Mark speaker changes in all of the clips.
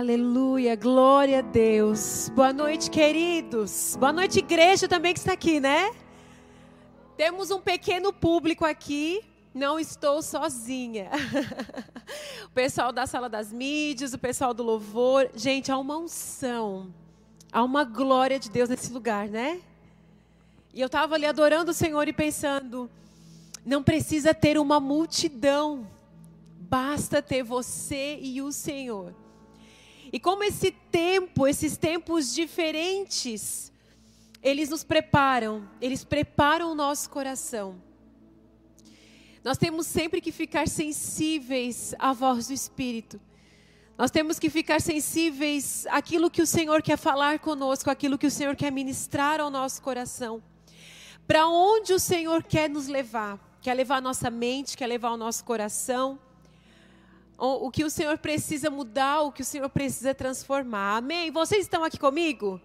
Speaker 1: Aleluia, glória a Deus. Boa noite, queridos. Boa noite, igreja também que está aqui, né? Temos um pequeno público aqui. Não estou sozinha. o pessoal da sala das mídias, o pessoal do louvor. Gente, há uma unção, há uma glória de Deus nesse lugar, né? E eu estava ali adorando o Senhor e pensando: não precisa ter uma multidão, basta ter você e o Senhor. E como esse tempo, esses tempos diferentes, eles nos preparam, eles preparam o nosso coração. Nós temos sempre que ficar sensíveis à voz do Espírito. Nós temos que ficar sensíveis àquilo que o Senhor quer falar conosco, àquilo que o Senhor quer ministrar ao nosso coração. Para onde o Senhor quer nos levar? Quer levar a nossa mente, quer levar o nosso coração? O que o Senhor precisa mudar, o que o Senhor precisa transformar. Amém? Vocês estão aqui comigo?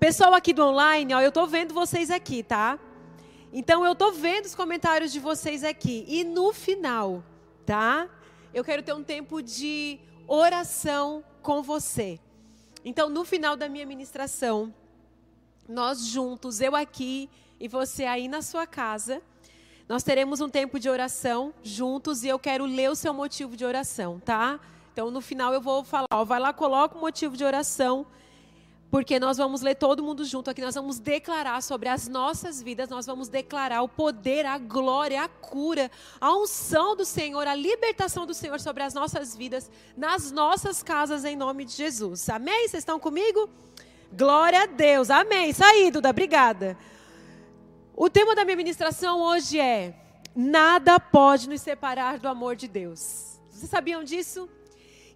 Speaker 1: Pessoal aqui do online, ó, eu estou vendo vocês aqui, tá? Então eu estou vendo os comentários de vocês aqui. E no final, tá? Eu quero ter um tempo de oração com você. Então, no final da minha ministração, nós juntos, eu aqui e você aí na sua casa, nós teremos um tempo de oração juntos e eu quero ler o seu motivo de oração, tá? Então, no final eu vou falar, ó, vai lá, coloca o motivo de oração, porque nós vamos ler todo mundo junto aqui, nós vamos declarar sobre as nossas vidas, nós vamos declarar o poder, a glória, a cura, a unção do Senhor, a libertação do Senhor sobre as nossas vidas, nas nossas casas, em nome de Jesus. Amém? Vocês estão comigo? Glória a Deus. Amém. Isso aí, Duda. Obrigada. O tema da minha ministração hoje é: nada pode nos separar do amor de Deus. Vocês sabiam disso?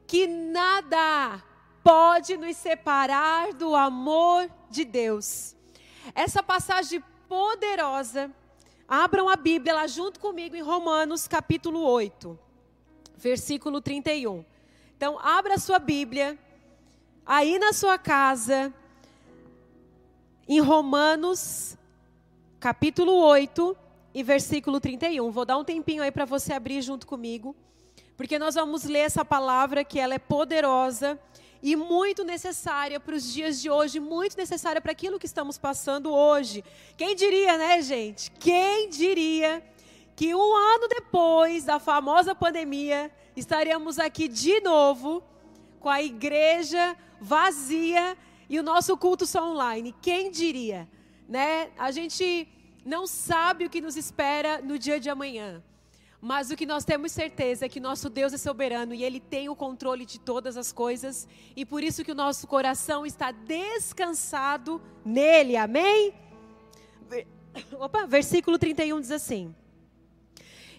Speaker 1: Que nada pode nos separar do amor de Deus. Essa passagem poderosa, abram a Bíblia lá junto comigo em Romanos capítulo 8, versículo 31. Então, abra a sua Bíblia aí na sua casa, em Romanos capítulo 8 e versículo 31. Vou dar um tempinho aí para você abrir junto comigo, porque nós vamos ler essa palavra que ela é poderosa e muito necessária para os dias de hoje, muito necessária para aquilo que estamos passando hoje. Quem diria, né, gente? Quem diria que um ano depois da famosa pandemia, estaríamos aqui de novo com a igreja vazia e o nosso culto só online. Quem diria? Né? A gente não sabe o que nos espera no dia de amanhã. Mas o que nós temos certeza é que nosso Deus é soberano e Ele tem o controle de todas as coisas. E por isso que o nosso coração está descansado nele. Amém? Opa, versículo 31 diz assim: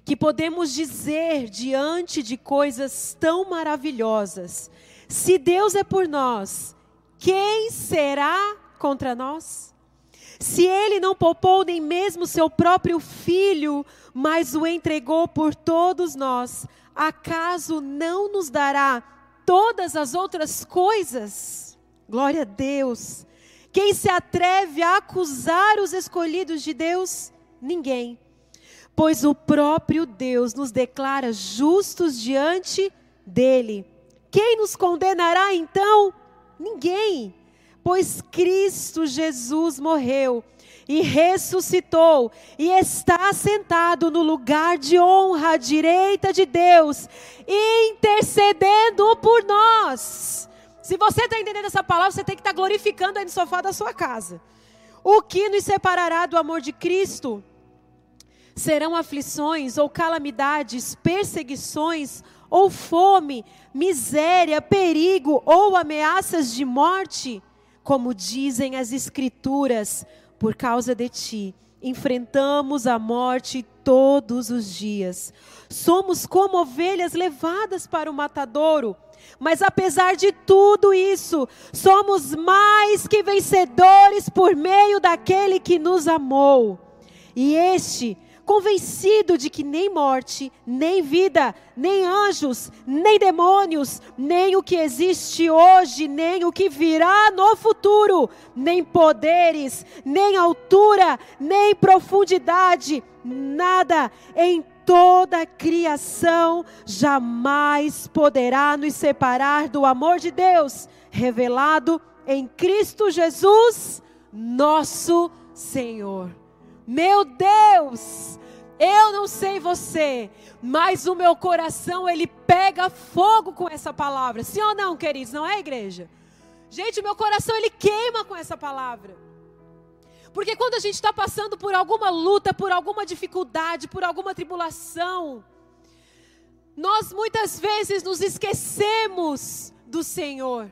Speaker 1: Que podemos dizer diante de coisas tão maravilhosas: Se Deus é por nós, quem será contra nós? Se ele não poupou nem mesmo seu próprio filho, mas o entregou por todos nós, acaso não nos dará todas as outras coisas? Glória a Deus. Quem se atreve a acusar os escolhidos de Deus? Ninguém. Pois o próprio Deus nos declara justos diante dele. Quem nos condenará então? Ninguém pois Cristo Jesus morreu e ressuscitou e está sentado no lugar de honra à direita de Deus, intercedendo por nós. Se você está entendendo essa palavra, você tem que estar tá glorificando aí no sofá da sua casa. O que nos separará do amor de Cristo? Serão aflições ou calamidades, perseguições ou fome, miséria, perigo ou ameaças de morte? Como dizem as Escrituras, por causa de ti, enfrentamos a morte todos os dias. Somos como ovelhas levadas para o matadouro. Mas apesar de tudo isso, somos mais que vencedores por meio daquele que nos amou. E este convencido de que nem morte, nem vida, nem anjos, nem demônios, nem o que existe hoje, nem o que virá no futuro, nem poderes, nem altura, nem profundidade, nada em toda a criação jamais poderá nos separar do amor de Deus revelado em Cristo Jesus, nosso Senhor. Meu Deus, eu não sei você, mas o meu coração ele pega fogo com essa palavra. Sim ou não, queridos? Não é igreja? Gente, o meu coração ele queima com essa palavra. Porque quando a gente está passando por alguma luta, por alguma dificuldade, por alguma tribulação, nós muitas vezes nos esquecemos do Senhor.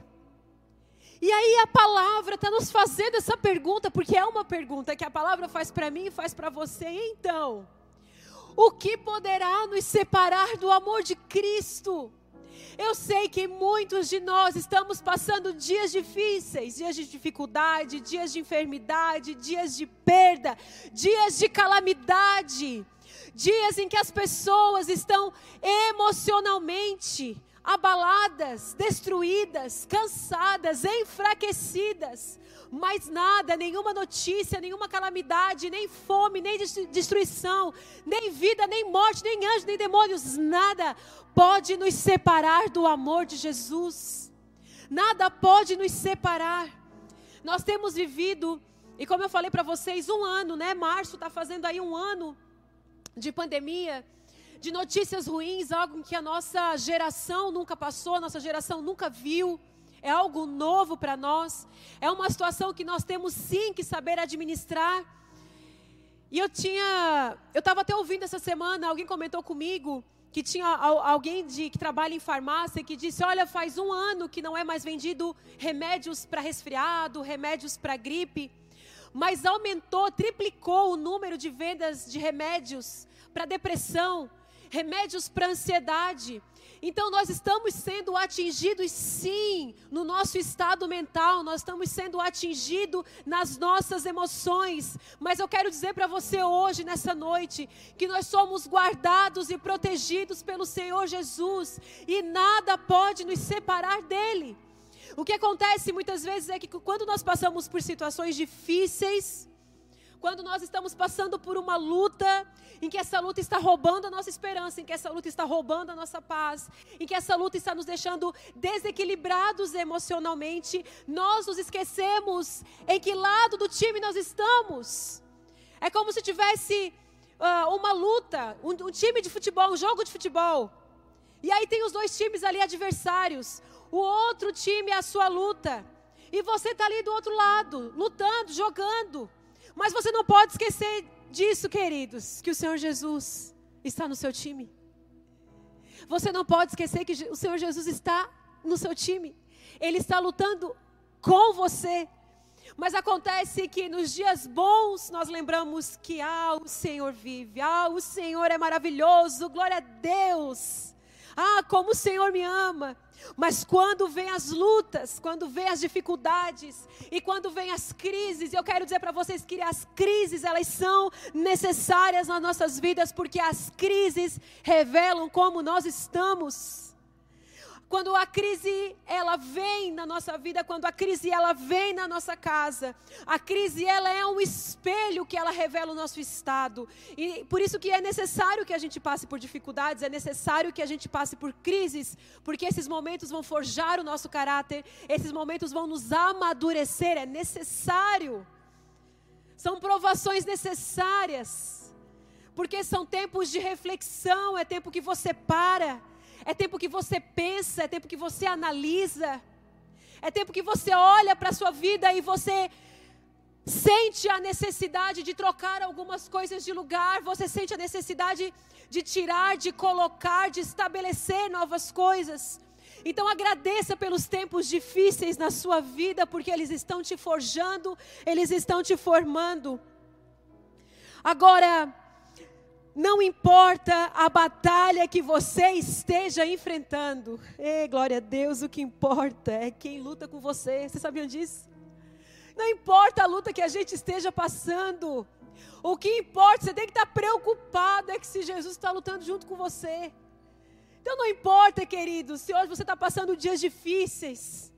Speaker 1: E aí a palavra está nos fazendo essa pergunta, porque é uma pergunta que a palavra faz para mim e faz para você. Então, o que poderá nos separar do amor de Cristo? Eu sei que muitos de nós estamos passando dias difíceis, dias de dificuldade, dias de enfermidade, dias de perda, dias de calamidade, dias em que as pessoas estão emocionalmente abaladas, destruídas, cansadas, enfraquecidas. Mas nada, nenhuma notícia, nenhuma calamidade, nem fome, nem destruição, nem vida, nem morte, nem anjos, nem demônios, nada pode nos separar do amor de Jesus. Nada pode nos separar. Nós temos vivido, e como eu falei para vocês, um ano, né? Março está fazendo aí um ano de pandemia de notícias ruins, algo que a nossa geração nunca passou, a nossa geração nunca viu. É algo novo para nós. É uma situação que nós temos sim que saber administrar. E eu tinha, eu estava até ouvindo essa semana, alguém comentou comigo que tinha alguém de, que trabalha em farmácia que disse: Olha, faz um ano que não é mais vendido remédios para resfriado, remédios para gripe, mas aumentou, triplicou o número de vendas de remédios para depressão, remédios para ansiedade. Então nós estamos sendo atingidos sim no nosso estado mental, nós estamos sendo atingidos nas nossas emoções. Mas eu quero dizer para você hoje, nessa noite, que nós somos guardados e protegidos pelo Senhor Jesus e nada pode nos separar dele. O que acontece muitas vezes é que quando nós passamos por situações difíceis, quando nós estamos passando por uma luta, em que essa luta está roubando a nossa esperança, em que essa luta está roubando a nossa paz, em que essa luta está nos deixando desequilibrados emocionalmente, nós nos esquecemos em que lado do time nós estamos. É como se tivesse uh, uma luta, um, um time de futebol, um jogo de futebol. E aí tem os dois times ali adversários. O outro time é a sua luta. E você está ali do outro lado, lutando, jogando. Mas você não pode esquecer disso, queridos, que o Senhor Jesus está no seu time. Você não pode esquecer que o Senhor Jesus está no seu time. Ele está lutando com você. Mas acontece que nos dias bons nós lembramos que ah, o Senhor vive, ah, o Senhor é maravilhoso, glória a Deus. Ah, como o Senhor me ama. Mas quando vem as lutas, quando vem as dificuldades e quando vem as crises, eu quero dizer para vocês que as crises elas são necessárias nas nossas vidas porque as crises revelam como nós estamos. Quando a crise ela vem na nossa vida, quando a crise ela vem na nossa casa, a crise ela é um espelho que ela revela o nosso estado. E por isso que é necessário que a gente passe por dificuldades, é necessário que a gente passe por crises, porque esses momentos vão forjar o nosso caráter, esses momentos vão nos amadurecer, é necessário. São provações necessárias. Porque são tempos de reflexão, é tempo que você para é tempo que você pensa, é tempo que você analisa, é tempo que você olha para a sua vida e você sente a necessidade de trocar algumas coisas de lugar, você sente a necessidade de tirar, de colocar, de estabelecer novas coisas. Então agradeça pelos tempos difíceis na sua vida, porque eles estão te forjando, eles estão te formando. Agora, não importa a batalha que você esteja enfrentando. Ei, glória a Deus, o que importa é quem luta com você. Vocês sabiam disso? Não importa a luta que a gente esteja passando. O que importa, você tem que estar preocupado é que se Jesus está lutando junto com você. Então não importa, querido, se hoje você está passando dias difíceis.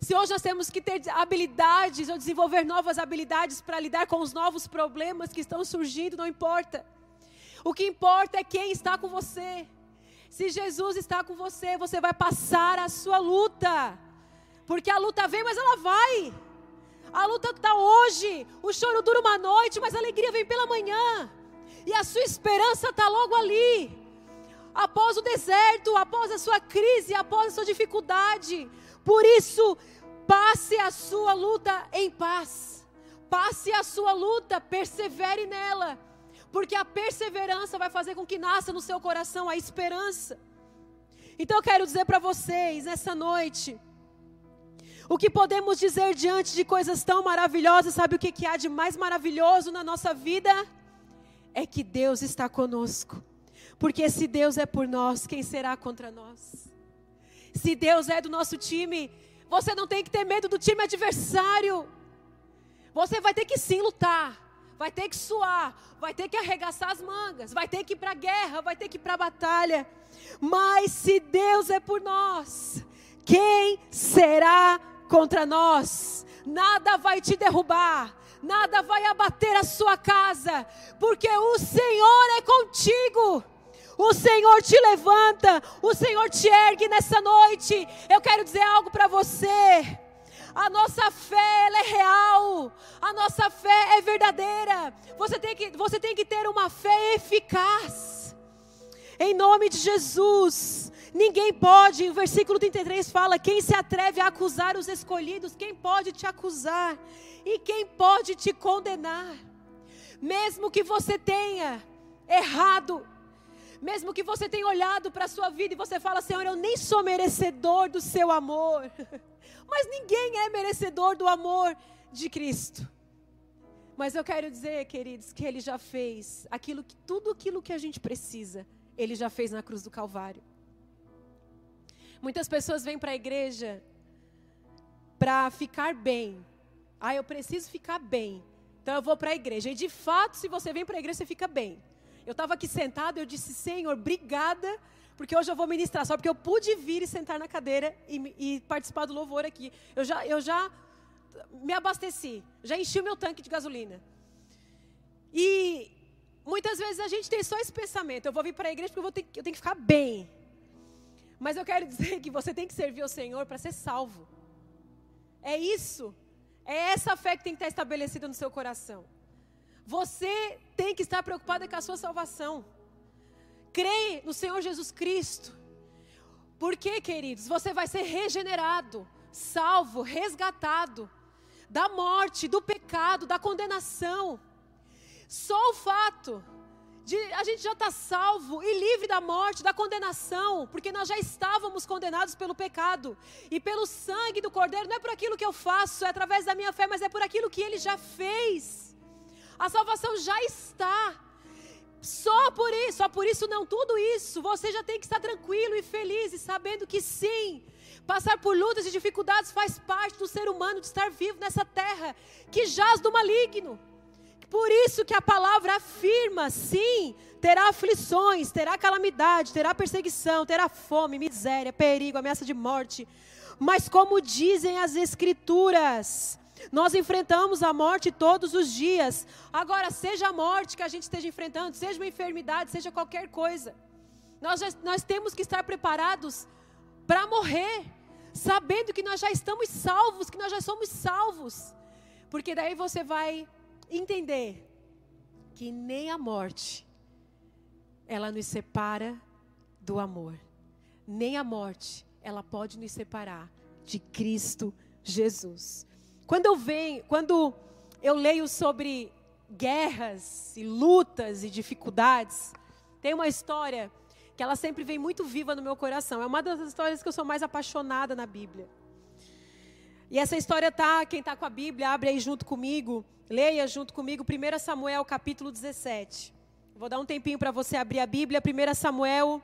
Speaker 1: Se hoje nós temos que ter habilidades ou desenvolver novas habilidades para lidar com os novos problemas que estão surgindo, não importa. O que importa é quem está com você. Se Jesus está com você, você vai passar a sua luta. Porque a luta vem, mas ela vai. A luta está hoje. O choro dura uma noite, mas a alegria vem pela manhã. E a sua esperança está logo ali. Após o deserto, após a sua crise, após a sua dificuldade. Por isso, passe a sua luta em paz. Passe a sua luta, persevere nela porque a perseverança vai fazer com que nasça no seu coração a esperança. Então eu quero dizer para vocês nessa noite, o que podemos dizer diante de coisas tão maravilhosas, sabe o que, que há de mais maravilhoso na nossa vida? É que Deus está conosco. Porque se Deus é por nós, quem será contra nós? Se Deus é do nosso time, você não tem que ter medo do time adversário. Você vai ter que sim lutar vai ter que suar, vai ter que arregaçar as mangas, vai ter que ir para a guerra, vai ter que ir para a batalha. Mas se Deus é por nós, quem será contra nós? Nada vai te derrubar, nada vai abater a sua casa, porque o Senhor é contigo. O Senhor te levanta, o Senhor te ergue nessa noite. Eu quero dizer algo para você. A nossa fé ela é real. A nossa fé é verdadeira. Você tem que, você tem que ter uma fé eficaz. Em nome de Jesus. Ninguém pode, o versículo 33 fala: quem se atreve a acusar os escolhidos, quem pode te acusar? E quem pode te condenar? Mesmo que você tenha errado, mesmo que você tenha olhado para a sua vida e você fala, Senhor, eu nem sou merecedor do seu amor. Mas ninguém é merecedor do amor de Cristo. Mas eu quero dizer, queridos, que Ele já fez aquilo que tudo aquilo que a gente precisa, Ele já fez na cruz do Calvário. Muitas pessoas vêm para a igreja para ficar bem. Ah, eu preciso ficar bem. Então eu vou para a igreja. E de fato, se você vem para a igreja, você fica bem. Eu estava aqui sentada, eu disse, Senhor, obrigada porque hoje eu vou ministrar, só porque eu pude vir e sentar na cadeira e, e participar do louvor aqui. Eu já, eu já me abasteci, já enchi o meu tanque de gasolina. E muitas vezes a gente tem só esse pensamento: eu vou vir para a igreja porque eu, ter, eu tenho que ficar bem. Mas eu quero dizer que você tem que servir ao Senhor para ser salvo. É isso. É essa fé que tem que estar estabelecida no seu coração. Você tem que estar preocupada com a sua salvação crê no Senhor Jesus Cristo. Porque, queridos, você vai ser regenerado, salvo, resgatado da morte, do pecado, da condenação. Só o fato de a gente já estar tá salvo e livre da morte, da condenação, porque nós já estávamos condenados pelo pecado e pelo sangue do Cordeiro, não é por aquilo que eu faço, é através da minha fé, mas é por aquilo que ele já fez. A salvação já está. Só por isso, só por isso não, tudo isso, você já tem que estar tranquilo e feliz e sabendo que sim, passar por lutas e dificuldades faz parte do ser humano de estar vivo nessa terra que jaz do maligno. Por isso que a palavra afirma, sim, terá aflições, terá calamidade, terá perseguição, terá fome, miséria, perigo, ameaça de morte. Mas como dizem as escrituras, nós enfrentamos a morte todos os dias. Agora, seja a morte que a gente esteja enfrentando, seja uma enfermidade, seja qualquer coisa, nós, já, nós temos que estar preparados para morrer, sabendo que nós já estamos salvos, que nós já somos salvos. Porque daí você vai entender que nem a morte ela nos separa do amor. Nem a morte ela pode nos separar de Cristo Jesus. Quando eu venho, quando eu leio sobre guerras e lutas e dificuldades, tem uma história que ela sempre vem muito viva no meu coração. É uma das histórias que eu sou mais apaixonada na Bíblia. E essa história tá, quem está com a Bíblia, abre aí junto comigo, leia junto comigo 1 Samuel capítulo 17. Vou dar um tempinho para você abrir a Bíblia, 1 Samuel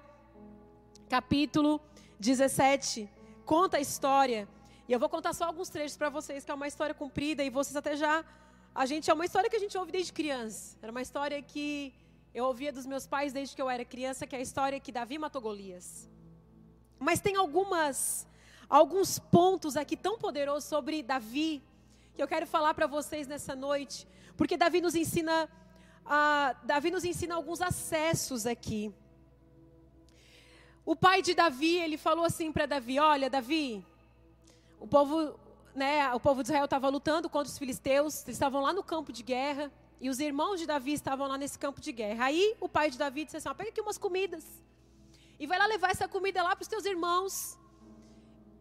Speaker 1: capítulo 17. Conta a história e eu vou contar só alguns trechos para vocês, que é uma história comprida e vocês até já. A gente é uma história que a gente ouve desde criança. Era uma história que eu ouvia dos meus pais desde que eu era criança, que é a história que Davi matou Golias. Mas tem algumas alguns pontos aqui tão poderosos sobre Davi que eu quero falar para vocês nessa noite, porque Davi nos ensina Davi nos ensina alguns acessos aqui. O pai de Davi, ele falou assim para Davi: Olha, Davi, o povo, né, o povo de Israel estava lutando contra os filisteus, eles estavam lá no campo de guerra, e os irmãos de Davi estavam lá nesse campo de guerra. Aí o pai de Davi disse assim: Pega aqui umas comidas, e vai lá levar essa comida lá para os teus irmãos,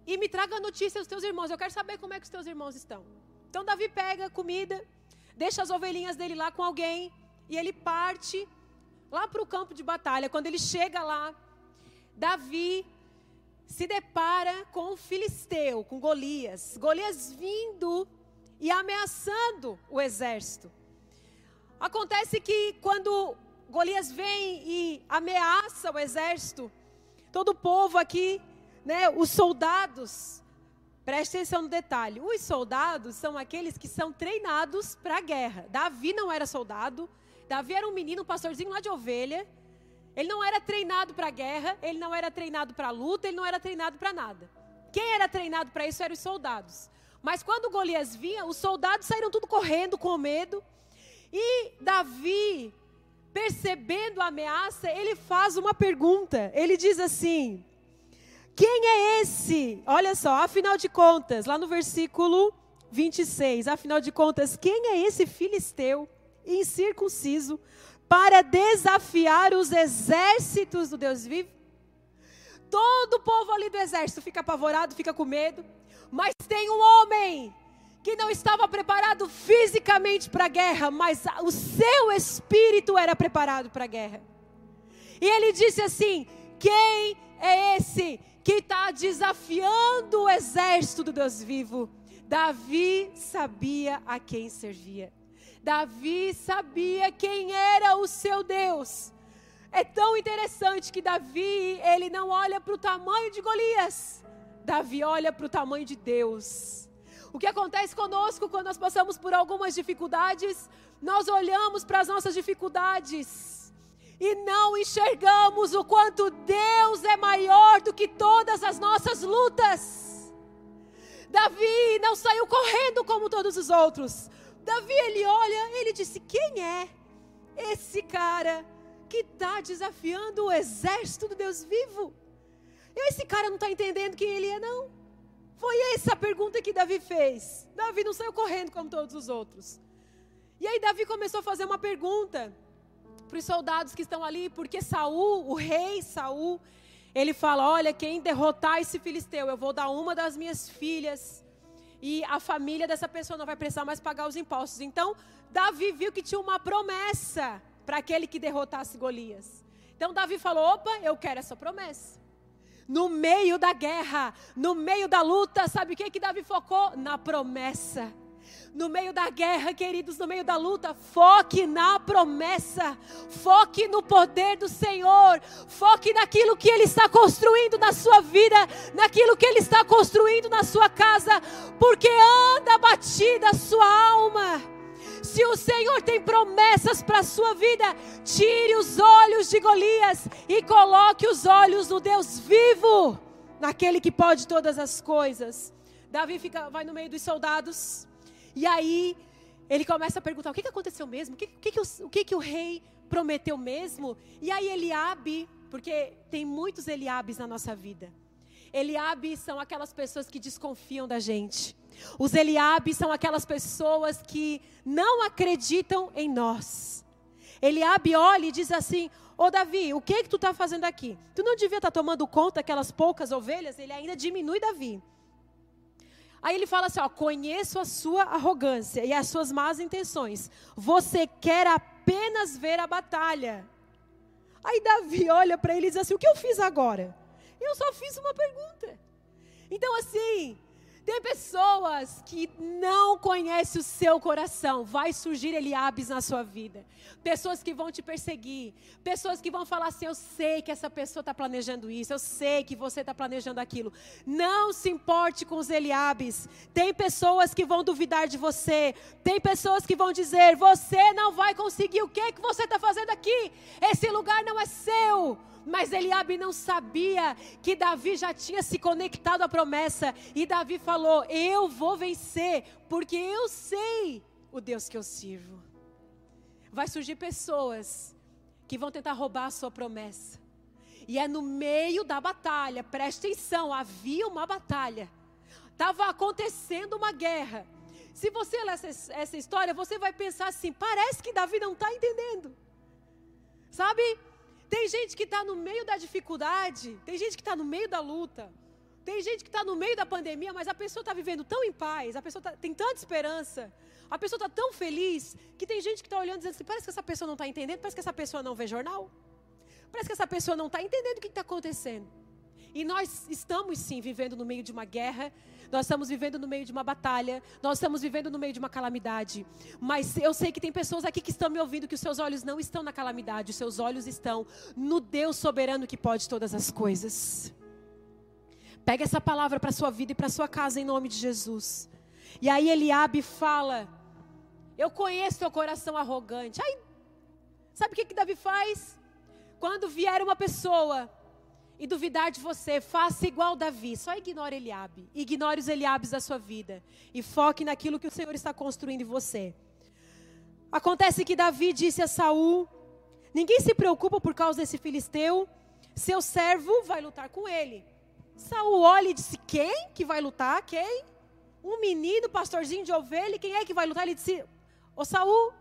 Speaker 1: e me traga a notícia dos teus irmãos. Eu quero saber como é que os teus irmãos estão. Então Davi pega a comida, deixa as ovelhinhas dele lá com alguém, e ele parte lá para o campo de batalha. Quando ele chega lá, Davi se depara com o filisteu, com Golias. Golias vindo e ameaçando o exército. Acontece que quando Golias vem e ameaça o exército, todo o povo aqui, né, os soldados, preste atenção no detalhe: os soldados são aqueles que são treinados para a guerra. Davi não era soldado, Davi era um menino, um pastorzinho lá de ovelha. Ele não era treinado para guerra, ele não era treinado para luta, ele não era treinado para nada. Quem era treinado para isso eram os soldados. Mas quando Golias vinha, os soldados saíram tudo correndo com medo. E Davi, percebendo a ameaça, ele faz uma pergunta. Ele diz assim: Quem é esse? Olha só, afinal de contas, lá no versículo 26, afinal de contas, quem é esse filisteu incircunciso para desafiar os exércitos do Deus vivo. Todo o povo ali do exército fica apavorado, fica com medo, mas tem um homem que não estava preparado fisicamente para a guerra, mas o seu espírito era preparado para a guerra. E ele disse assim: Quem é esse que está desafiando o exército do Deus vivo? Davi sabia a quem servia. Davi sabia quem era o seu Deus. É tão interessante que Davi, ele não olha para o tamanho de Golias. Davi olha para o tamanho de Deus. O que acontece conosco quando nós passamos por algumas dificuldades? Nós olhamos para as nossas dificuldades e não enxergamos o quanto Deus é maior do que todas as nossas lutas. Davi não saiu correndo como todos os outros. Davi, ele olha, ele disse: Quem é esse cara que está desafiando o exército do Deus vivo? Esse cara não está entendendo quem ele é, não. Foi essa a pergunta que Davi fez. Davi não saiu correndo como todos os outros. E aí Davi começou a fazer uma pergunta para os soldados que estão ali, porque Saul, o rei Saul, ele fala: Olha, quem derrotar esse filisteu, eu vou dar uma das minhas filhas e a família dessa pessoa não vai precisar mais pagar os impostos. Então, Davi viu que tinha uma promessa para aquele que derrotasse Golias. Então, Davi falou: opa, eu quero essa promessa. No meio da guerra, no meio da luta, sabe o que, que Davi focou? Na promessa no meio da guerra, queridos, no meio da luta, foque na promessa, foque no poder do Senhor, foque naquilo que Ele está construindo na sua vida, naquilo que Ele está construindo na sua casa, porque anda batida a sua alma. Se o Senhor tem promessas para a sua vida, tire os olhos de Golias e coloque os olhos no Deus vivo, naquele que pode todas as coisas. Davi fica, vai no meio dos soldados. E aí ele começa a perguntar: o que, que aconteceu mesmo? O, que, que, que, o, o que, que o rei prometeu mesmo? E aí Eliabe, porque tem muitos Eliabes na nossa vida. Eliabe são aquelas pessoas que desconfiam da gente. Os Eliabes são aquelas pessoas que não acreditam em nós. Eliabe olha e diz assim: Ô Davi, o que que tu está fazendo aqui? Tu não devia estar tá tomando conta daquelas poucas ovelhas? Ele ainda diminui Davi. Aí ele fala assim: ó, conheço a sua arrogância e as suas más intenções. Você quer apenas ver a batalha. Aí Davi olha para ele e diz assim: o que eu fiz agora? Eu só fiz uma pergunta. Então, assim, tem pessoas que não conhecem o seu coração. Vai surgir Eliabes na sua vida. Pessoas que vão te perseguir. Pessoas que vão falar assim: Eu sei que essa pessoa está planejando isso. Eu sei que você está planejando aquilo. Não se importe com os Eliabes. Tem pessoas que vão duvidar de você. Tem pessoas que vão dizer: Você não vai conseguir. O que, é que você está fazendo aqui? Esse lugar não é seu. Mas Eliabe não sabia que Davi já tinha se conectado à promessa. E Davi falou: Eu vou vencer, porque eu sei o Deus que eu sirvo. vai surgir pessoas que vão tentar roubar a sua promessa. E é no meio da batalha, preste atenção, havia uma batalha. Estava acontecendo uma guerra. Se você ler essa, essa história, você vai pensar assim: parece que Davi não está entendendo. Sabe? Tem gente que está no meio da dificuldade, tem gente que está no meio da luta, tem gente que está no meio da pandemia, mas a pessoa está vivendo tão em paz, a pessoa tá, tem tanta esperança, a pessoa está tão feliz, que tem gente que está olhando e dizendo assim: parece que essa pessoa não está entendendo, parece que essa pessoa não vê jornal, parece que essa pessoa não está entendendo o que está acontecendo. E nós estamos sim vivendo no meio de uma guerra, nós estamos vivendo no meio de uma batalha, nós estamos vivendo no meio de uma calamidade. Mas eu sei que tem pessoas aqui que estão me ouvindo que os seus olhos não estão na calamidade, os seus olhos estão no Deus soberano que pode todas as coisas. Pega essa palavra para sua vida e para sua casa em nome de Jesus. E aí Eliabe fala: Eu conheço teu coração arrogante. Aí, sabe o que, que Davi faz? Quando vier uma pessoa e duvidar de você, faça igual Davi. Só ignore Eliabe. Ignore os Eliabes da sua vida. E foque naquilo que o Senhor está construindo em você. Acontece que Davi disse a Saul: Ninguém se preocupa por causa desse filisteu. Seu servo vai lutar com ele. Saul olha e disse: Quem que vai lutar? Quem? Um menino, pastorzinho de ovelha. Quem é que vai lutar? Ele disse: Ô Saul,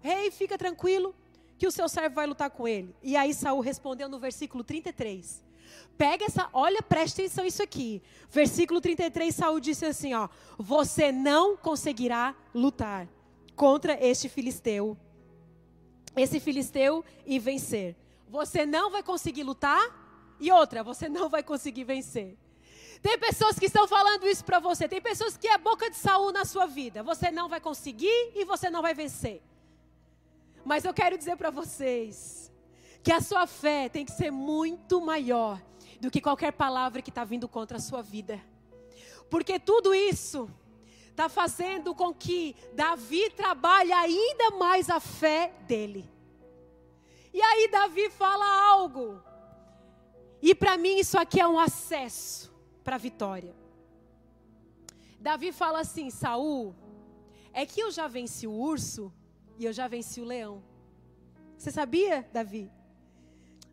Speaker 1: rei, fica tranquilo, que o seu servo vai lutar com ele. E aí Saul respondeu no versículo 33. Pega essa, olha, preste atenção isso aqui. Versículo 33, Saul disse assim, ó: Você não conseguirá lutar contra este filisteu. Esse filisteu e vencer. Você não vai conseguir lutar e outra, você não vai conseguir vencer. Tem pessoas que estão falando isso para você. Tem pessoas que é boca de Saul na sua vida. Você não vai conseguir e você não vai vencer. Mas eu quero dizer para vocês que a sua fé tem que ser muito maior do que qualquer palavra que está vindo contra a sua vida. Porque tudo isso está fazendo com que Davi trabalhe ainda mais a fé dele. E aí Davi fala algo e para mim isso aqui é um acesso para a vitória. Davi fala assim: Saul, é que eu já venci o urso e eu já venci o leão. Você sabia, Davi?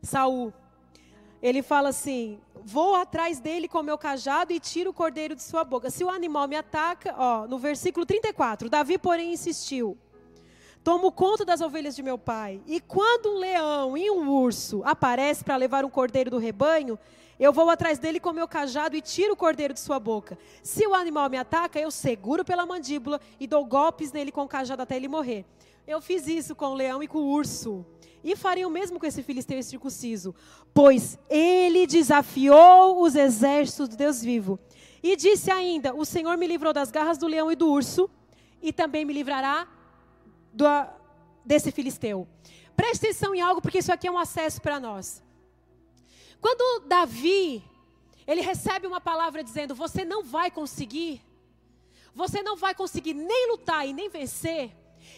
Speaker 1: Saul, ele fala assim: vou atrás dele com meu cajado e tiro o cordeiro de sua boca. Se o animal me ataca, ó, no versículo 34, Davi, porém, insistiu. Tomo conta das ovelhas de meu pai. E quando um leão e um urso aparecem para levar um cordeiro do rebanho, eu vou atrás dele com meu cajado e tiro o cordeiro de sua boca. Se o animal me ataca, eu seguro pela mandíbula e dou golpes nele com o cajado até ele morrer. Eu fiz isso com o leão e com o urso. E farei o mesmo com esse filisteu circunciso, pois ele desafiou os exércitos do Deus vivo. E disse ainda: O Senhor me livrou das garras do leão e do urso, e também me livrará do, desse filisteu. Preste atenção em algo, porque isso aqui é um acesso para nós. Quando Davi, ele recebe uma palavra dizendo: Você não vai conseguir, você não vai conseguir nem lutar e nem vencer.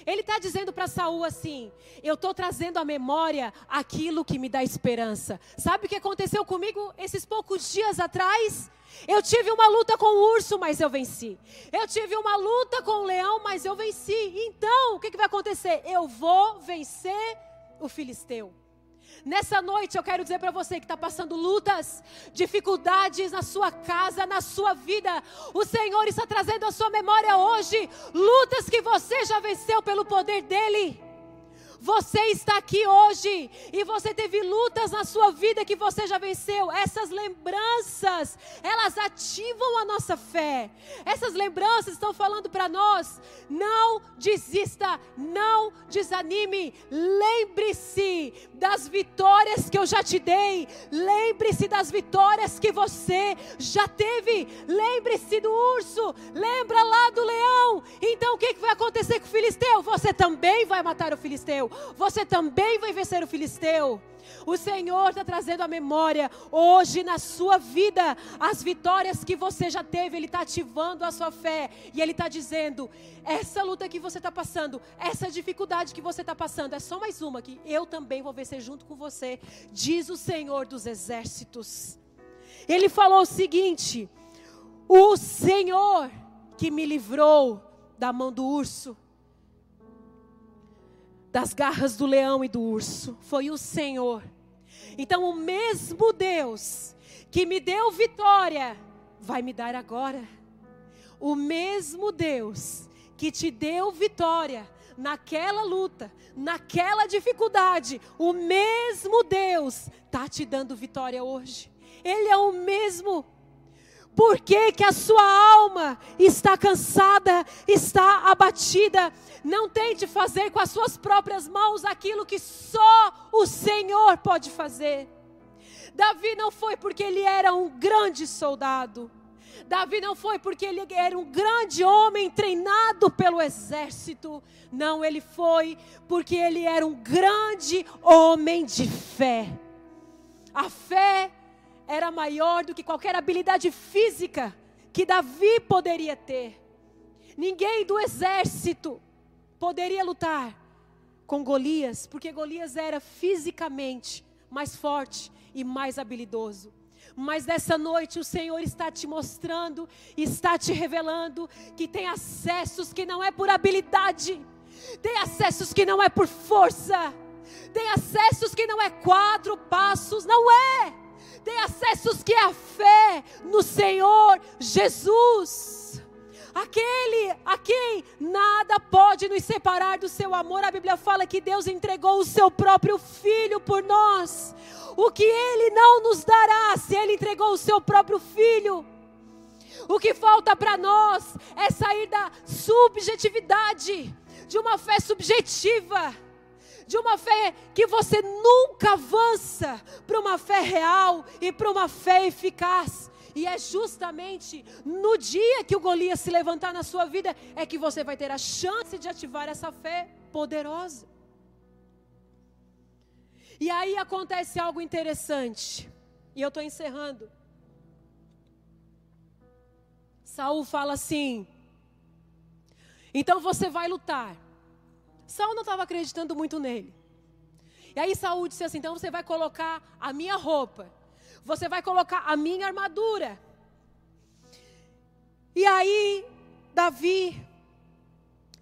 Speaker 1: Ele está dizendo para Saul assim: Eu estou trazendo à memória aquilo que me dá esperança. Sabe o que aconteceu comigo esses poucos dias atrás? Eu tive uma luta com o urso, mas eu venci. Eu tive uma luta com o leão, mas eu venci. Então, o que, que vai acontecer? Eu vou vencer o filisteu. Nessa noite eu quero dizer para você que está passando lutas, dificuldades na sua casa, na sua vida. O Senhor está trazendo à sua memória hoje lutas que você já venceu pelo poder dEle. Você está aqui hoje e você teve lutas na sua vida que você já venceu. Essas lembranças, elas ativam a nossa fé. Essas lembranças estão falando para nós: não desista, não desanime. Lembre-se das vitórias que eu já te dei. Lembre-se das vitórias que você já teve. Lembre-se do urso. Lembra lá do leão. Então o que vai acontecer com o filisteu? Você também vai matar o filisteu você também vai vencer o filisteu. O Senhor está trazendo a memória hoje na sua vida as vitórias que você já teve. Ele está ativando a sua fé e Ele está dizendo: essa luta que você está passando, essa dificuldade que você está passando, é só mais uma que eu também vou vencer junto com você, diz o Senhor dos Exércitos. Ele falou o seguinte: o Senhor que me livrou da mão do urso das garras do leão e do urso, foi o Senhor. Então, o mesmo Deus que me deu vitória, vai me dar agora. O mesmo Deus que te deu vitória naquela luta, naquela dificuldade, o mesmo Deus está te dando vitória hoje. Ele é o mesmo. Por que, que a sua alma está cansada, está abatida? Não tente fazer com as suas próprias mãos aquilo que só o Senhor pode fazer. Davi não foi porque ele era um grande soldado. Davi não foi porque ele era um grande homem treinado pelo exército. Não, ele foi porque ele era um grande homem de fé. A fé era maior do que qualquer habilidade física que Davi poderia ter. Ninguém do exército poderia lutar com Golias, porque Golias era fisicamente mais forte e mais habilidoso. Mas nessa noite o Senhor está te mostrando, está te revelando que tem acessos que não é por habilidade, tem acessos que não é por força, tem acessos que não é quatro passos, não é. Tem acessos que é a fé no Senhor Jesus. Aquele a quem nada pode nos separar do seu amor. A Bíblia fala que Deus entregou o seu próprio filho por nós o que Ele não nos dará se Ele entregou o seu próprio filho. O que falta para nós é sair da subjetividade, de uma fé subjetiva, de uma fé que você nunca avança para uma fé real e para uma fé eficaz. E é justamente no dia que o Golias se levantar na sua vida é que você vai ter a chance de ativar essa fé poderosa. E aí acontece algo interessante. E eu estou encerrando. Saul fala assim: Então você vai lutar. Saul não estava acreditando muito nele. E aí Saul disse assim: Então você vai colocar a minha roupa. Você vai colocar a minha armadura. E aí Davi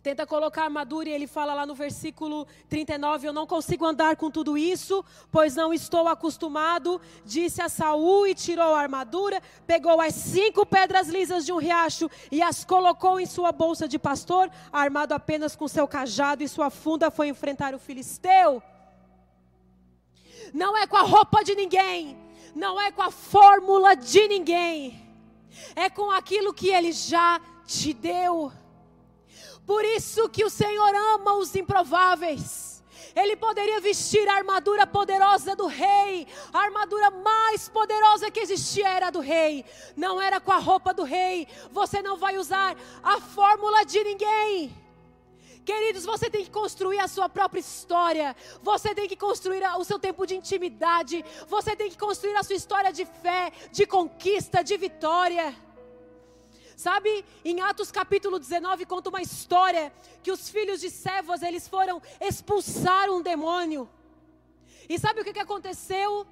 Speaker 1: tenta colocar armadura e ele fala lá no versículo 39, eu não consigo andar com tudo isso, pois não estou acostumado, disse a Saul e tirou a armadura, pegou as cinco pedras lisas de um riacho e as colocou em sua bolsa de pastor, armado apenas com seu cajado e sua funda foi enfrentar o filisteu. Não é com a roupa de ninguém, não é com a fórmula de ninguém, é com aquilo que ele já te deu. Isso que o Senhor ama os improváveis. Ele poderia vestir a armadura poderosa do rei. A armadura mais poderosa que existia era do rei. Não era com a roupa do rei. Você não vai usar a fórmula de ninguém. Queridos, você tem que construir a sua própria história. Você tem que construir o seu tempo de intimidade. Você tem que construir a sua história de fé, de conquista, de vitória. Sabe, em Atos capítulo 19 conta uma história que os filhos de Sévas, eles foram expulsar um demônio. E sabe o que, que aconteceu?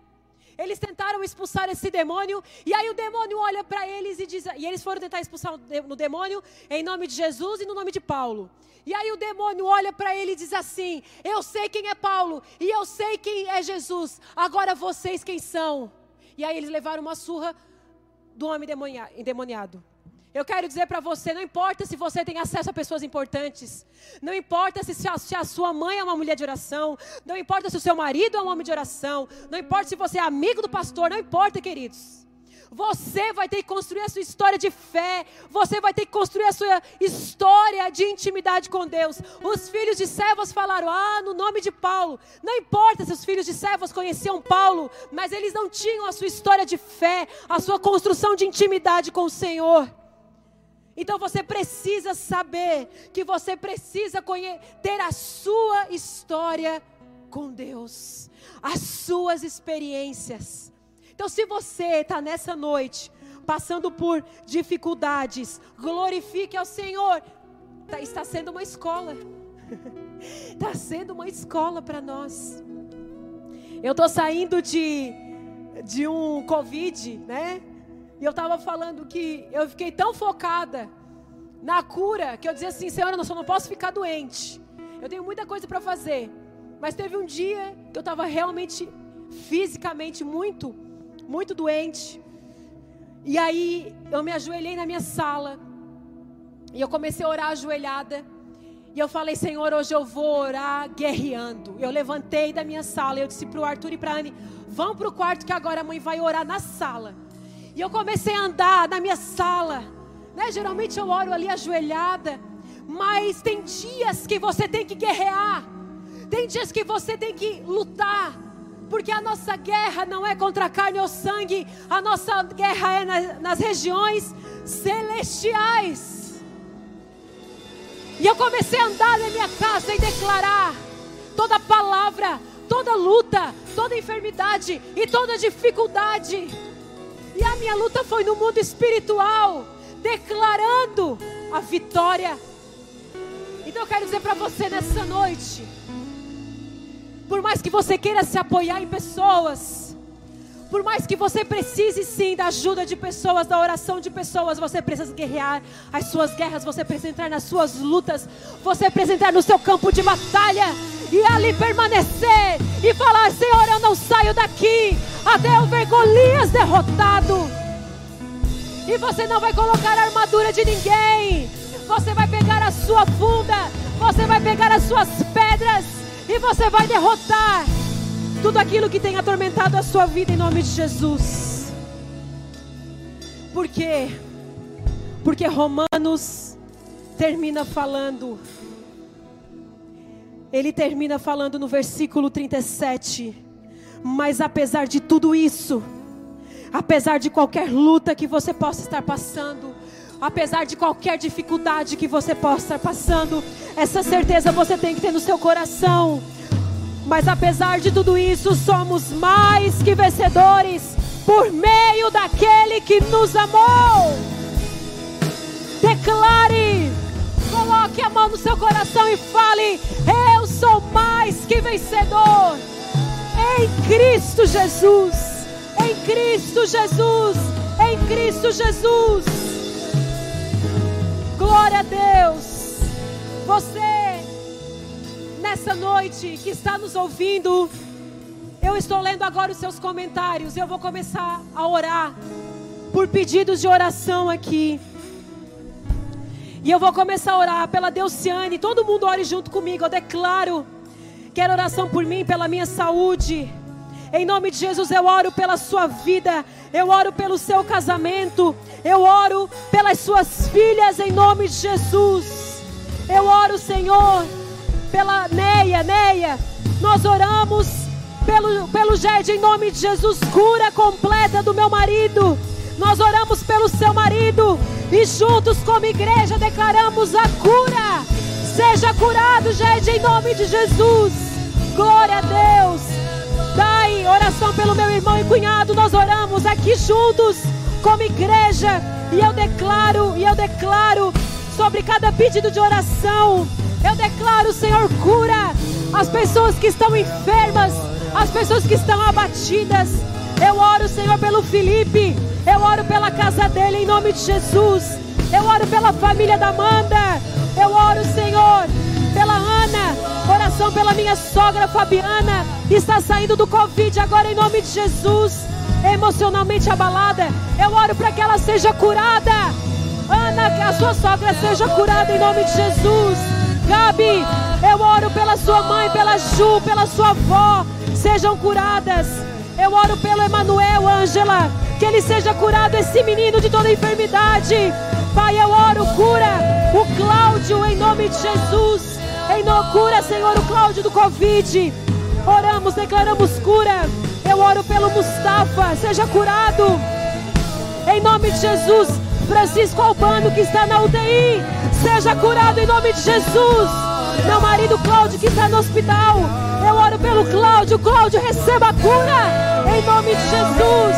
Speaker 1: Eles tentaram expulsar esse demônio, e aí o demônio olha para eles e diz, e eles foram tentar expulsar o demônio em nome de Jesus e no nome de Paulo. E aí o demônio olha para ele e diz assim: Eu sei quem é Paulo e eu sei quem é Jesus. Agora vocês quem são? E aí eles levaram uma surra do homem endemoniado. Eu quero dizer para você: não importa se você tem acesso a pessoas importantes, não importa se a, se a, sua mãe é uma mulher de oração, não importa se o seu marido é um homem de oração, não importa se você é amigo do pastor, não importa, queridos. Você vai ter que construir a sua história de fé, você vai ter que construir a sua história de intimidade com Deus. Os filhos de servos falaram: Ah, no nome de Paulo. Não importa se os filhos de servos conheciam Paulo, mas eles não tinham a sua história de fé, a sua construção de intimidade com o Senhor. Então você precisa saber que você precisa ter a sua história com Deus, as suas experiências. Então, se você está nessa noite passando por dificuldades, glorifique ao Senhor. Tá, está sendo uma escola. Está sendo uma escola para nós. Eu estou saindo de, de um Covid, né? E eu estava falando que eu fiquei tão focada na cura que eu dizia assim: Senhor, eu só não posso ficar doente. Eu tenho muita coisa para fazer. Mas teve um dia que eu estava realmente, fisicamente, muito, muito doente. E aí eu me ajoelhei na minha sala. E eu comecei a orar ajoelhada. E eu falei, Senhor, hoje eu vou orar guerreando. Eu levantei da minha sala. Eu disse para o Arthur e para a Anne: Vão para o quarto que agora a mãe vai orar na sala. E eu comecei a andar na minha sala. Né? Geralmente eu oro ali ajoelhada. Mas tem dias que você tem que guerrear. Tem dias que você tem que lutar. Porque a nossa guerra não é contra carne ou sangue. A nossa guerra é nas, nas regiões celestiais. E eu comecei a andar na minha casa e declarar toda palavra, toda luta, toda enfermidade e toda dificuldade. E a minha luta foi no mundo espiritual, declarando a vitória. Então eu quero dizer para você nessa noite, por mais que você queira se apoiar em pessoas, por mais que você precise sim da ajuda de pessoas, da oração de pessoas, você precisa guerrear as suas guerras, você precisa entrar nas suas lutas, você precisa entrar no seu campo de batalha e ali permanecer e falar: Senhor, eu não saio daqui até ver Golias derrotado. E você não vai colocar a armadura de ninguém, você vai pegar a sua funda, você vai pegar as suas pedras e você vai derrotar tudo aquilo que tem atormentado a sua vida em nome de Jesus. Por quê? Porque Romanos termina falando, ele termina falando no versículo 37. Mas apesar de tudo isso, apesar de qualquer luta que você possa estar passando, apesar de qualquer dificuldade que você possa estar passando, essa certeza você tem que ter no seu coração. Mas apesar de tudo isso, somos mais que vencedores por meio daquele que nos amou. Declare, coloque a mão no seu coração e fale: Eu sou mais que vencedor em Cristo Jesus. Em Cristo Jesus. Em Cristo Jesus. Glória a Deus. Você, nessa noite que está nos ouvindo, eu estou lendo agora os seus comentários. Eu vou começar a orar por pedidos de oração aqui. E eu vou começar a orar pela Deuciane. Todo mundo ore junto comigo. Eu declaro. Quero oração por mim, pela minha saúde. Em nome de Jesus, eu oro pela sua vida. Eu oro pelo seu casamento. Eu oro pelas suas filhas em nome de Jesus. Eu oro, Senhor, pela Neia, Neia. Nós oramos pelo, pelo Ged em nome de Jesus. Cura completa do meu marido. Nós oramos pelo seu marido. E juntos, como igreja, declaramos a cura. Seja curado, Ged, em nome de Jesus. Glória a Deus. Dai oração pelo meu irmão e cunhado. Nós oramos aqui juntos como igreja. E eu declaro, e eu declaro sobre cada pedido de oração. Eu declaro, Senhor, cura as pessoas que estão enfermas, as pessoas que estão abatidas. Eu oro, Senhor, pelo Felipe. Eu oro pela casa dele em nome de Jesus. Eu oro pela família da Amanda. Eu oro, Senhor, pela Ana. Oração pela minha sogra Fabiana. Está saindo do Covid agora em nome de Jesus emocionalmente abalada, eu oro para que ela seja curada. Ana, que a sua sogra seja curada em nome de Jesus. Gabi, eu oro pela sua mãe, pela Ju, pela sua avó, sejam curadas. Eu oro pelo Emanuel, Ângela, que ele seja curado, esse menino de toda enfermidade. Pai, eu oro, cura o Cláudio em nome de Jesus. Em no, cura, Senhor, o Cláudio do Covid. Oramos, declaramos cura. Eu oro pelo Mustafa, seja curado. Em nome de Jesus. Francisco Albano, que está na UTI, seja curado em nome de Jesus. Meu marido Cláudio, que está no hospital, eu oro pelo Cláudio. Cláudio, receba a cura em nome de Jesus.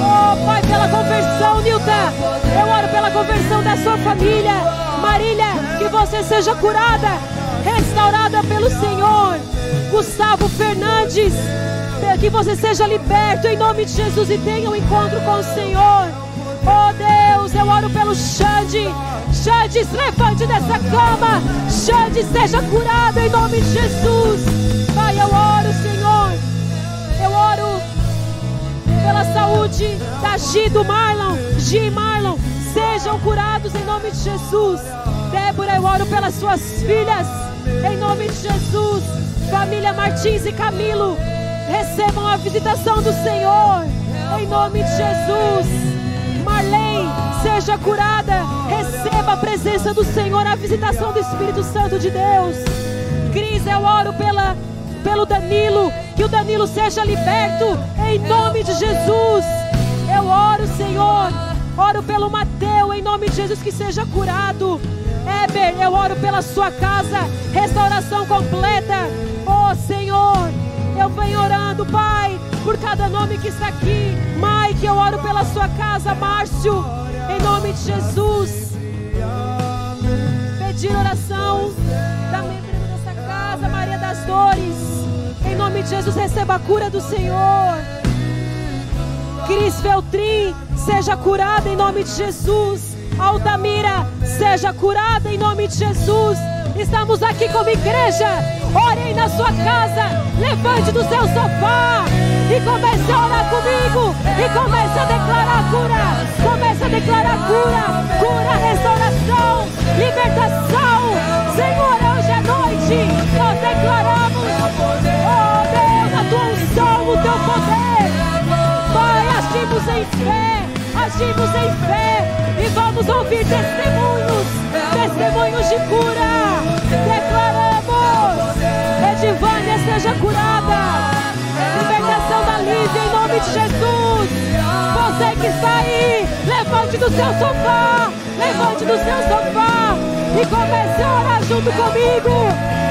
Speaker 1: Oh, Pai, pela conversão, Nilda. Eu oro pela conversão da sua família. Marília, que você seja curada, restaurada pelo Senhor. Gustavo Fernandes, que você seja liberto em nome de Jesus e tenha um encontro com o Senhor. Oh Deus, eu oro pelo Xande. Xande, levante dessa cama. Xande, seja curado em nome de Jesus. Pai, eu oro, Senhor. Eu oro pela saúde da Gi do Marlon. Gi Marlon, sejam curados em nome de Jesus. Débora, eu oro pelas suas filhas. Em nome de Jesus. Família Martins e Camilo, recebam a visitação do Senhor. Em nome de Jesus. Marlene, seja curada. Receba a presença do Senhor, a visitação do Espírito Santo de Deus. Cris, eu oro pela, pelo Danilo, que o Danilo seja liberto, em nome de Jesus. Eu oro, Senhor, oro pelo Mateu, em nome de Jesus, que seja curado. Eber, eu oro pela sua casa, restauração completa. Oh Senhor, eu venho orando, Pai, por cada nome que está aqui. Mike, eu oro pela sua casa, Márcio, em nome de Jesus. Pedir oração da membro dessa casa, Maria das Dores. Em nome de Jesus, receba a cura do Senhor. Cris Feltrin, seja curada em nome de Jesus. Altamira, seja curada em nome de Jesus. Estamos aqui como igreja. Orem na sua casa. Levante do seu sofá e comece a orar comigo. E comece a declarar cura. Comece a declarar cura. Cura, restauração, libertação. Senhor, hoje à noite nós declaramos. Oh Deus, a tua unção, o teu poder. Agimos em fé. Agimos em fé e vamos ouvir testemunhos, testemunhos de cura. Declaramos: Edivânia seja curada, libertação da Lívia em nome de Jesus. Você que está aí, levante do seu sofá, levante do seu sofá e comece a orar junto comigo.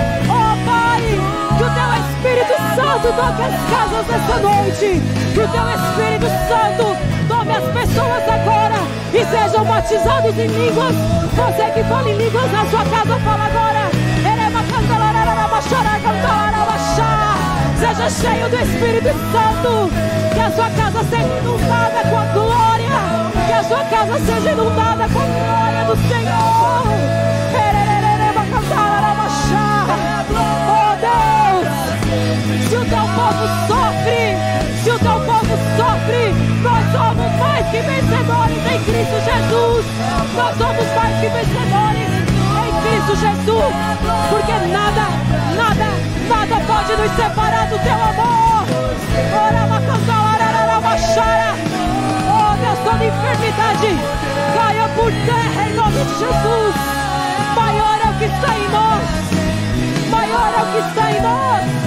Speaker 1: Santo toque as casas nessa noite, que o teu Espírito Santo tome as pessoas agora e sejam batizados em línguas. Você que fala em línguas na sua casa, fala agora. Seja cheio do Espírito Santo. Que a sua casa seja inundada com a glória. Que a sua casa seja inundada com a glória do Senhor. Se o teu povo sofre, se o teu povo sofre, nós somos mais que vencedores em Cristo Jesus. Nós somos mais que vencedores em Cristo Jesus. Porque nada, nada, nada pode nos separar do teu amor. Oh Deus, toda enfermidade caia por terra em nome de Jesus. Maior é o que está em nós. Maior é o que está em nós.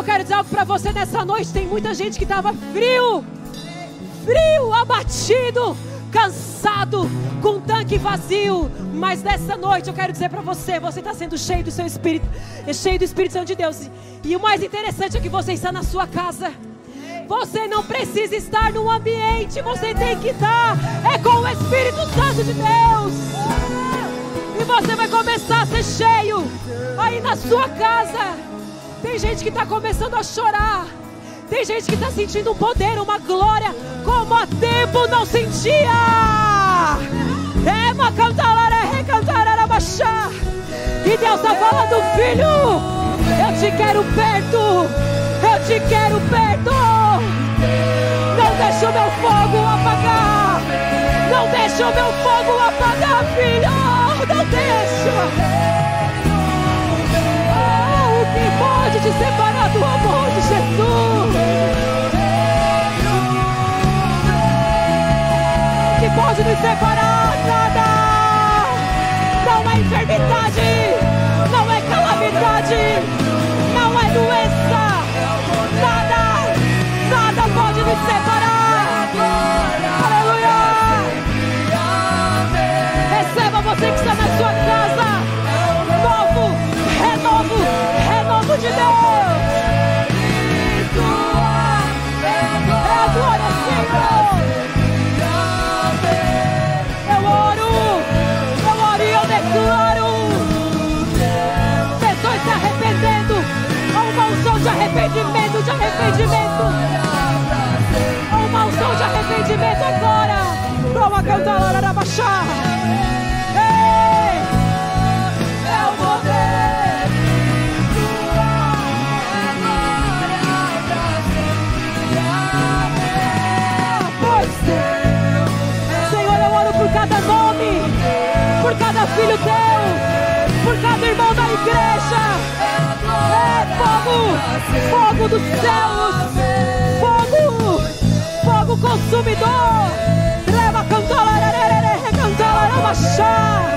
Speaker 1: Eu quero dizer algo para você nessa noite. Tem muita gente que estava frio, frio, abatido, cansado, com tanque vazio. Mas nessa noite eu quero dizer para você: você está sendo cheio do seu Espírito, cheio do Espírito Santo de Deus. E o mais interessante é que você está na sua casa. Você não precisa estar num ambiente, você tem que estar. É com o Espírito Santo de Deus. E você vai começar a ser cheio aí na sua casa. Tem gente que está começando a chorar. Tem gente que está sentindo um poder, uma glória, como há tempo não sentia. É uma cantarara, recantarara, baixar. E Deus está falando, filho, eu te quero perto. Eu te quero perto. Não deixe o meu fogo apagar. Não deixe o meu fogo apagar, filho. Não deixa. Separar do amor de Jesus? Que pode nos separar? Nada. Não é enfermidade. Não é calamidade. Arrependimento agora. Toma cantar, Larabachá. É o poder. Por cada filho teu, por cada irmão da igreja. É fogo, fogo dos céus, consumidor. Treva cantar, cantar, machar.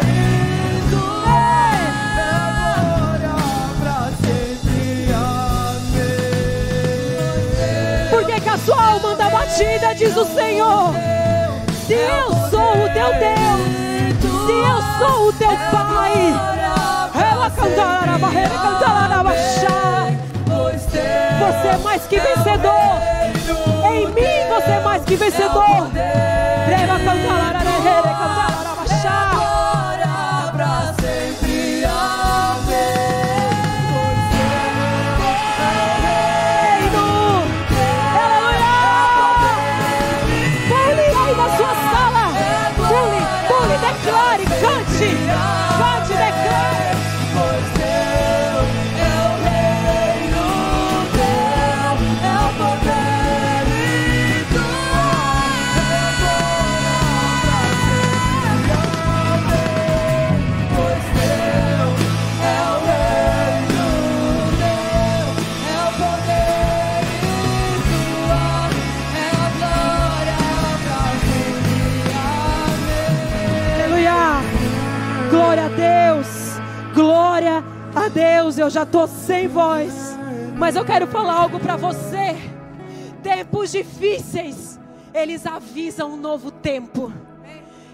Speaker 1: Por que, a sua alma anda batida, diz o Senhor? Se eu sou o teu Deus, se eu sou o teu Pai, ela cantará, barreira cantará, baixar. Você é mais que vencedor. Em mim você é mais que vencedor. Leva cantará, cantará, Eu já estou sem voz. Mas eu quero falar algo para você. Tempos difíceis, eles avisam um novo tempo.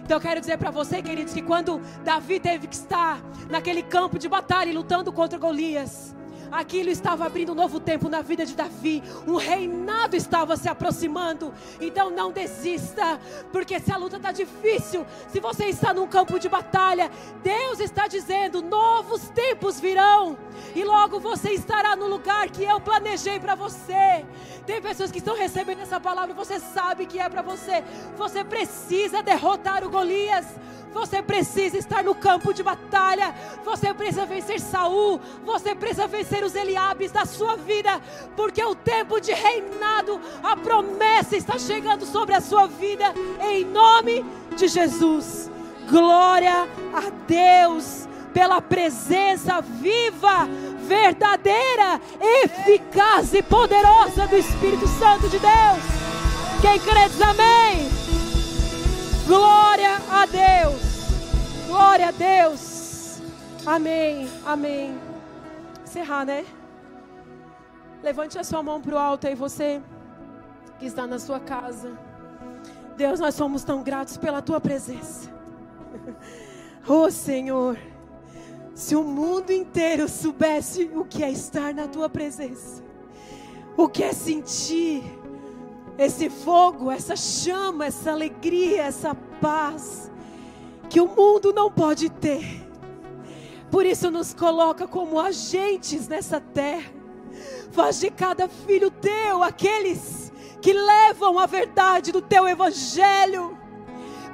Speaker 1: Então eu quero dizer para você, queridos, que quando Davi teve que estar naquele campo de batalha lutando contra Golias, aquilo estava abrindo um novo tempo na vida de Davi. Um reinado estava se aproximando. Então não desista, porque se a luta está difícil, se você está num campo de batalha, Deus está dizendo: novos tempos virão. E logo você estará no lugar que eu planejei para você. Tem pessoas que estão recebendo essa palavra, você sabe que é para você. Você precisa derrotar o Golias. Você precisa estar no campo de batalha. Você precisa vencer Saul. Você precisa vencer os Eliabes da sua vida, porque o tempo de reinado, a promessa está chegando sobre a sua vida em nome de Jesus. Glória a Deus pela presença viva, verdadeira, eficaz e poderosa do Espírito Santo de Deus. Quem crê diz amém. Glória a Deus. Glória a Deus. Amém. Amém. Encerrar, né? Levante a sua mão para o alto aí, você que está na sua casa. Deus, nós somos tão gratos pela tua presença. Oh, Senhor. Se o mundo inteiro soubesse o que é estar na tua presença, o que é sentir esse fogo, essa chama, essa alegria, essa paz que o mundo não pode ter. Por isso nos coloca como agentes nessa terra. Faz de cada filho teu aqueles que levam a verdade do teu evangelho.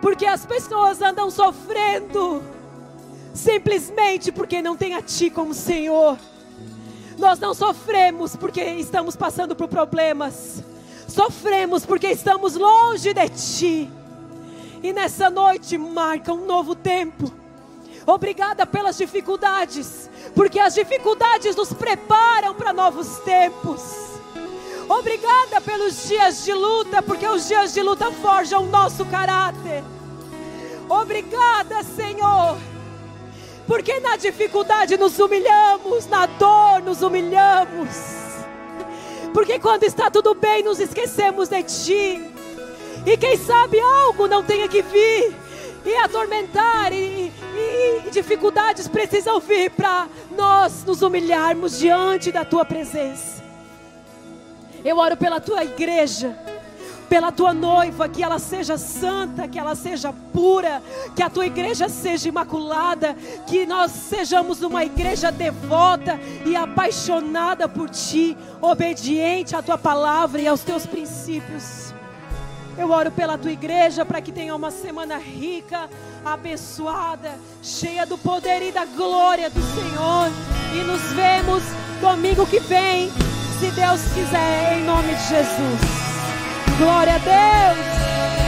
Speaker 1: Porque as pessoas andam sofrendo simplesmente porque não tem a ti como Senhor. Nós não sofremos porque estamos passando por problemas. Sofremos porque estamos longe de ti. E nessa noite marca um novo tempo. Obrigada pelas dificuldades, porque as dificuldades nos preparam para novos tempos. Obrigada pelos dias de luta, porque os dias de luta forjam o nosso caráter. Obrigada, Senhor, porque na dificuldade nos humilhamos, na dor nos humilhamos. Porque quando está tudo bem, nos esquecemos de Ti. E quem sabe algo não tenha que vir e atormentar, e, e, e dificuldades precisam vir para nós nos humilharmos diante da Tua presença. Eu oro pela Tua igreja, pela tua noiva, que ela seja santa, que ela seja pura, que a tua igreja seja imaculada, que nós sejamos uma igreja devota e apaixonada por ti, obediente à tua palavra e aos teus princípios. Eu oro pela tua igreja para que tenha uma semana rica, abençoada, cheia do poder e da glória do Senhor. E nos vemos domingo que vem, se Deus quiser, em nome de Jesus. Glória a Deus.